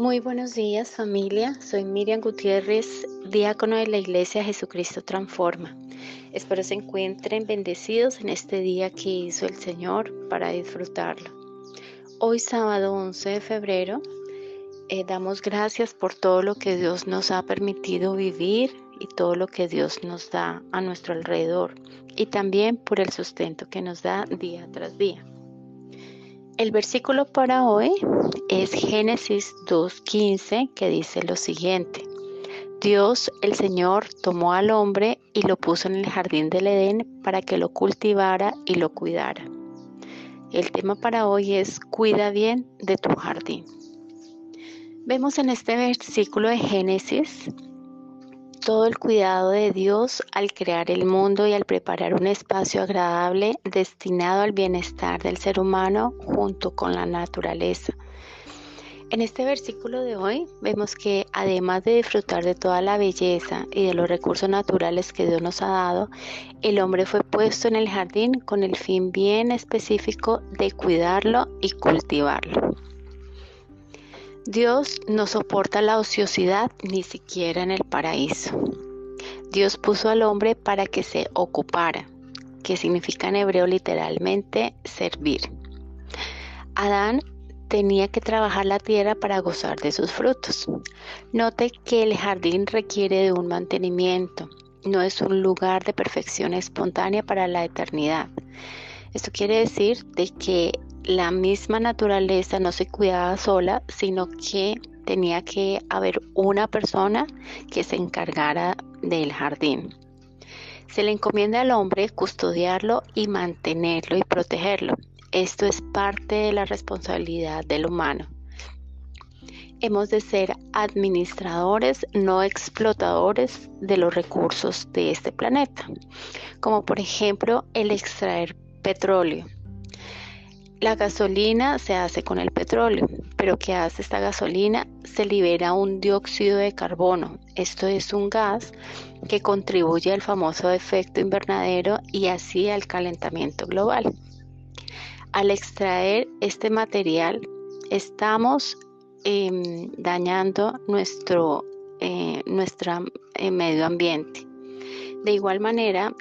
Muy buenos días familia, soy Miriam Gutiérrez, diácono de la Iglesia Jesucristo Transforma. Espero se encuentren bendecidos en este día que hizo el Señor para disfrutarlo. Hoy sábado 11 de febrero eh, damos gracias por todo lo que Dios nos ha permitido vivir y todo lo que Dios nos da a nuestro alrededor y también por el sustento que nos da día tras día. El versículo para hoy es Génesis 2.15 que dice lo siguiente. Dios el Señor tomó al hombre y lo puso en el jardín del Edén para que lo cultivara y lo cuidara. El tema para hoy es cuida bien de tu jardín. Vemos en este versículo de Génesis todo el cuidado de Dios al crear el mundo y al preparar un espacio agradable destinado al bienestar del ser humano junto con la naturaleza. En este versículo de hoy vemos que además de disfrutar de toda la belleza y de los recursos naturales que Dios nos ha dado, el hombre fue puesto en el jardín con el fin bien específico de cuidarlo y cultivarlo. Dios no soporta la ociosidad ni siquiera en el paraíso. Dios puso al hombre para que se ocupara, que significa en hebreo literalmente servir. Adán tenía que trabajar la tierra para gozar de sus frutos. Note que el jardín requiere de un mantenimiento, no es un lugar de perfección espontánea para la eternidad. Esto quiere decir de que la misma naturaleza no se cuidaba sola, sino que tenía que haber una persona que se encargara del jardín. Se le encomienda al hombre custodiarlo y mantenerlo y protegerlo. Esto es parte de la responsabilidad del humano. Hemos de ser administradores, no explotadores de los recursos de este planeta, como por ejemplo el extraer petróleo la gasolina se hace con el petróleo, pero ¿qué hace esta gasolina? Se libera un dióxido de carbono. Esto es un gas que contribuye al famoso efecto invernadero y así al calentamiento global. Al extraer este material, estamos em, dañando nuestro eh, eh, medio ambiente. De igual manera,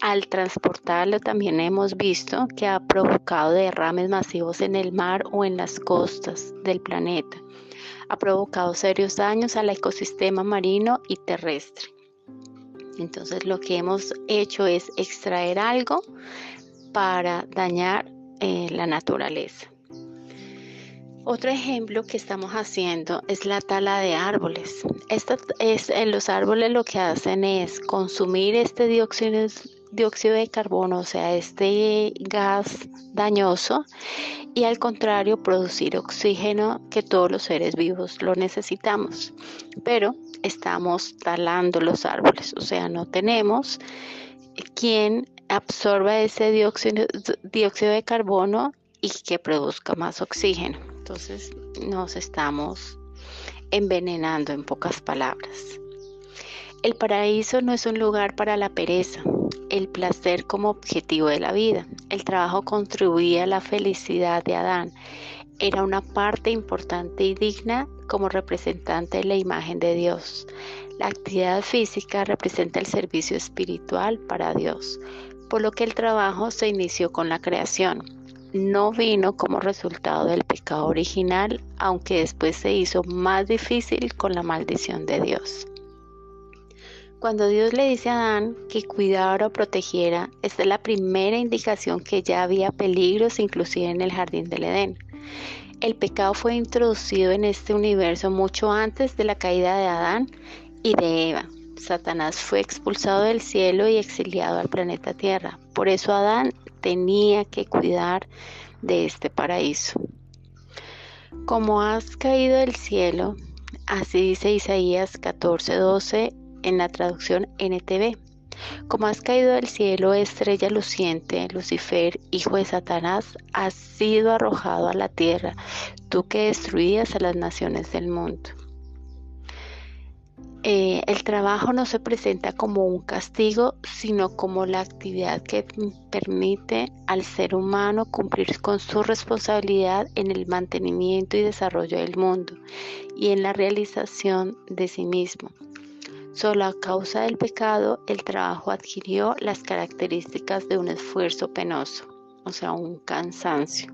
al transportarlo también hemos visto que ha provocado derrames masivos en el mar o en las costas del planeta. Ha provocado serios daños al ecosistema marino y terrestre. Entonces lo que hemos hecho es extraer algo para dañar eh, la naturaleza. Otro ejemplo que estamos haciendo es la tala de árboles. Esto es, en los árboles lo que hacen es consumir este dióxido, dióxido de carbono, o sea, este gas dañoso, y al contrario producir oxígeno que todos los seres vivos lo necesitamos. Pero estamos talando los árboles, o sea, no tenemos quien absorba ese dióxido, dióxido de carbono y que produzca más oxígeno. Entonces nos estamos envenenando en pocas palabras. El paraíso no es un lugar para la pereza, el placer como objetivo de la vida. El trabajo contribuía a la felicidad de Adán. Era una parte importante y digna como representante de la imagen de Dios. La actividad física representa el servicio espiritual para Dios, por lo que el trabajo se inició con la creación. No vino como resultado del pecado original, aunque después se hizo más difícil con la maldición de Dios. Cuando Dios le dice a Adán que cuidara o protegiera, esta es la primera indicación que ya había peligros inclusive en el jardín del Edén. El pecado fue introducido en este universo mucho antes de la caída de Adán y de Eva. Satanás fue expulsado del cielo y exiliado al planeta Tierra. Por eso Adán tenía que cuidar de este paraíso. Como has caído del cielo, así dice Isaías 14:12 en la traducción NTV. Como has caído del cielo, estrella luciente, Lucifer, hijo de Satanás, has sido arrojado a la tierra, tú que destruías a las naciones del mundo. Eh, el trabajo no se presenta como un castigo, sino como la actividad que permite al ser humano cumplir con su responsabilidad en el mantenimiento y desarrollo del mundo y en la realización de sí mismo. Solo a causa del pecado, el trabajo adquirió las características de un esfuerzo penoso, o sea, un cansancio.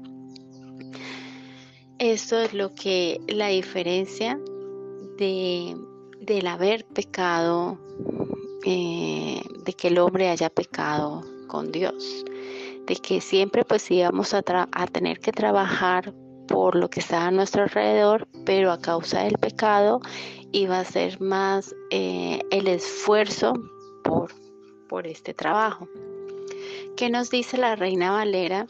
Esto es lo que la diferencia de del haber pecado, eh, de que el hombre haya pecado con Dios, de que siempre pues íbamos a, tener que trabajar por lo que está a nuestro alrededor, pero a causa del pecado iba a ser más eh, el esfuerzo por, por este trabajo. ¿Qué nos dice la Reina Valera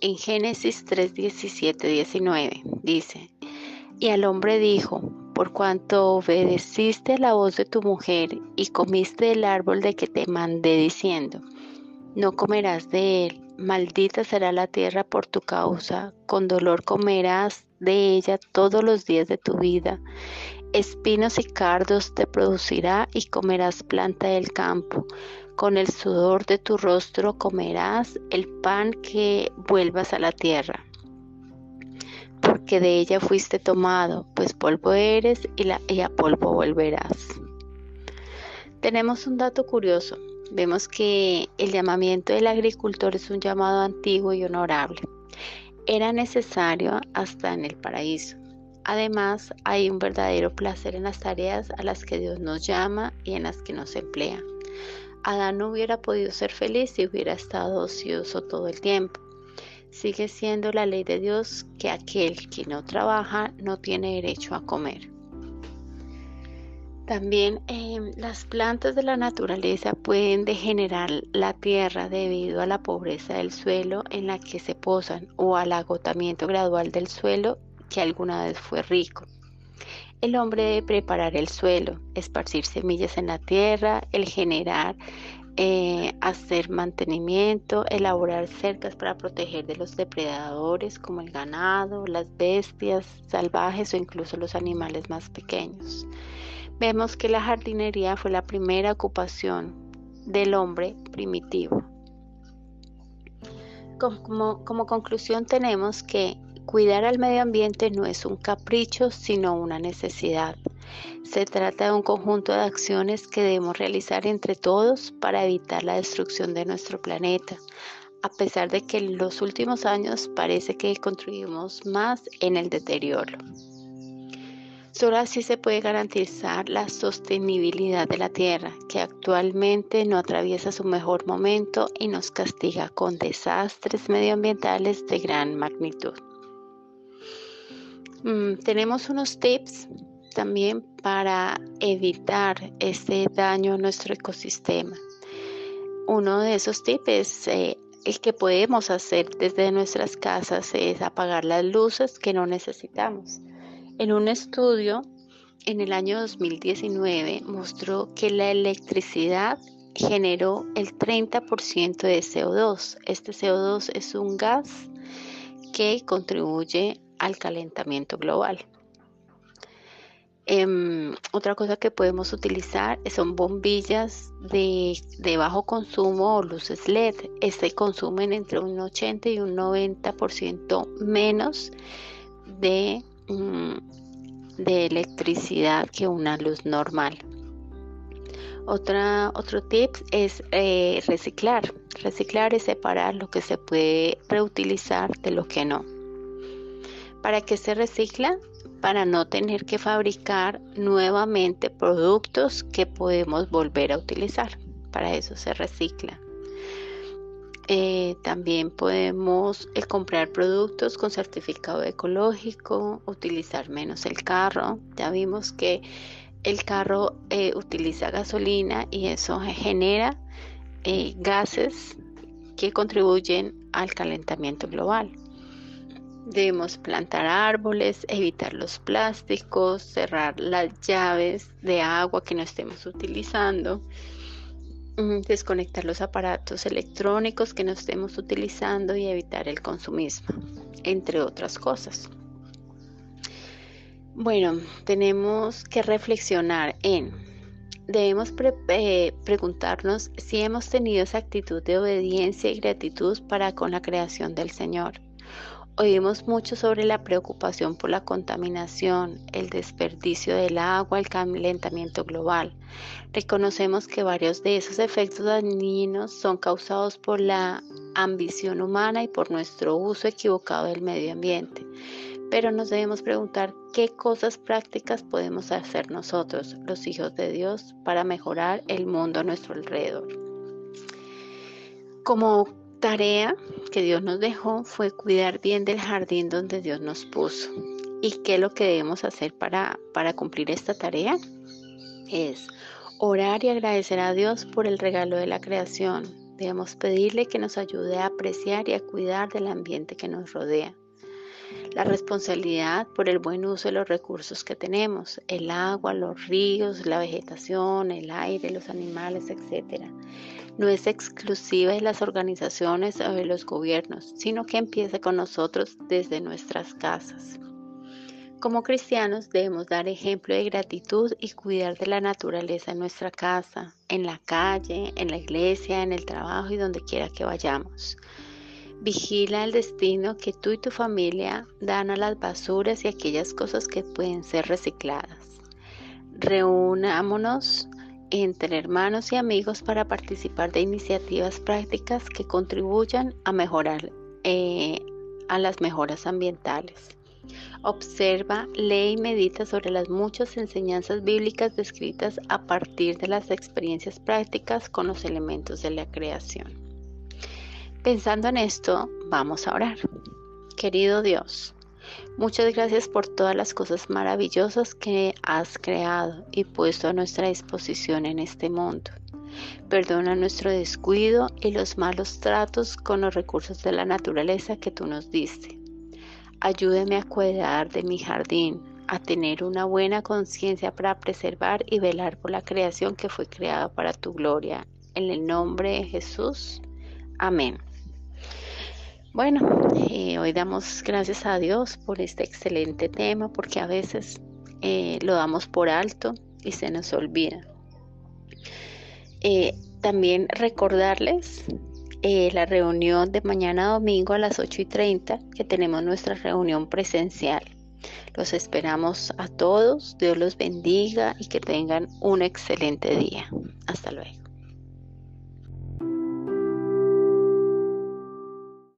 en Génesis 3, 17, 19? Dice, y al hombre dijo, por cuanto obedeciste la voz de tu mujer y comiste del árbol de que te mandé diciendo, no comerás de él, maldita será la tierra por tu causa, con dolor comerás de ella todos los días de tu vida. Espinos y cardos te producirá y comerás planta del campo. Con el sudor de tu rostro comerás el pan que vuelvas a la tierra porque de ella fuiste tomado, pues polvo eres y, la, a polvo volverás. Tenemos un dato curioso. Vemos que el llamamiento del agricultor es un llamado antiguo y honorable. Era necesario hasta en el paraíso. Además, hay un verdadero placer en las tareas a las que Dios nos llama y en las que nos emplea. Adán no hubiera podido ser feliz si hubiera estado ocioso todo el tiempo sigue siendo la ley de Dios que aquel que no trabaja no tiene derecho a comer. También em, las plantas de la naturaleza pueden degenerar la tierra debido a la pobreza del suelo en la que se posan o al agotamiento gradual del suelo que alguna vez fue rico. El hombre debe preparar el suelo, esparcir semillas en la tierra, el generar eh, hacer mantenimiento, elaborar cercas para proteger de los depredadores como el ganado, las bestias salvajes o incluso los animales más pequeños. Vemos que la jardinería fue la primera ocupación del hombre primitivo. Como, como conclusión tenemos que cuidar al medio ambiente no es un capricho, sino una necesidad. Se trata de un conjunto de acciones que debemos realizar entre todos para evitar la destrucción de nuestro planeta, a pesar de que en los últimos años parece que contribuimos más en el deterioro. Solo así se puede garantizar la sostenibilidad de la Tierra, que actualmente no atraviesa su mejor momento y nos castiga con desastres medioambientales de gran magnitud. Mm, tenemos unos tips también para evitar ese daño a nuestro ecosistema. Uno de esos tips es eh, el que podemos hacer desde nuestras casas es apagar las luces que no necesitamos. En un estudio en el año 2019 mostró que la electricidad generó el 30% de CO2. Este CO2 es un gas que contribuye al calentamiento global. Em, otra cosa que podemos utilizar son bombillas de, bajo consumo o luces LED. Este consumen entre un 80 y un 90% menos de, mm, de electricidad que una luz normal. Otra, otro tip es eh, reciclar. Reciclar es separar lo que se puede reutilizar de lo que no. ¿Para qué se recicla? Para no tener que fabricar nuevamente productos que podemos volver a utilizar. Para eso se recicla. Eh, también podemos eh, comprar productos con certificado ecológico, utilizar menos el carro. Ya vimos que el carro eh, utiliza gasolina y eso genera gases que contribuyen al calentamiento global. Debemos plantar árboles, evitar los plásticos, cerrar las llaves de agua que no estemos utilizando, mm, desconectar los aparatos electrónicos que no estemos utilizando y evitar el consumismo, entre otras cosas. Bueno, tenemos que reflexionar en debemos eh, preguntarnos si hemos tenido esa actitud de obediencia y gratitud para con la creación del Señor. Oímos mucho sobre la preocupación por la contaminación, el desperdicio del agua, el calentamiento global. Reconocemos que varios de esos efectos dañinos son causados por la ambición humana y por nuestro uso equivocado del medio ambiente. Pero nos debemos preguntar qué cosas prácticas podemos hacer nosotros, los hijos de Dios, para mejorar el mundo a nuestro alrededor. Como tarea que Dios nos dejó fue cuidar bien del jardín donde Dios nos puso. ¿Y qué es lo que debemos hacer para, para cumplir esta tarea? Es orar y agradecer a Dios por el regalo de la creación. Debemos pedirle que nos ayude a apreciar y a cuidar del ambiente que nos rodea la responsabilidad por el buen uso de los recursos que tenemos, el agua, los ríos, la vegetación, el aire, los animales, etc. No es exclusiva de las organizaciones o de los gobiernos, sino que empieza con nosotros desde nuestras casas. Como cristianos debemos dar ejemplo de gratitud y cuidar de la naturaleza en nuestra casa, en la calle, en la iglesia, en el trabajo y donde quiera que vayamos. Vigila el destino que tú y tu familia dan a las basuras y aquellas cosas que pueden ser recicladas. Reunámonos entre hermanos y amigos para participar de iniciativas prácticas que contribuyan a mejorar eh, a las mejoras ambientales. Observa, lee y medita sobre las muchas enseñanzas bíblicas descritas a partir de las experiencias prácticas con los elementos de la creación. Pensando en esto, vamos a orar. Querido Dios, muchas gracias por todas las cosas maravillosas que has creado y puesto a nuestra disposición en este mundo. Perdona nuestro descuido y los malos tratos con los recursos de la naturaleza que tú nos diste. Ayúdame a cuidar de mi jardín, a tener una buena conciencia para preservar y velar por la creación que fue creada para tu gloria. En el nombre de Jesús. Amén. Bueno, eh, hoy damos gracias a Dios por este excelente tema porque a veces eh, lo damos por alto y se nos olvida. Eh, también recordarles la reunión de mañana domingo a las 8 y 30 que tenemos nuestra reunión presencial. Los esperamos a todos, Dios los bendiga y que tengan un excelente día. Hasta luego.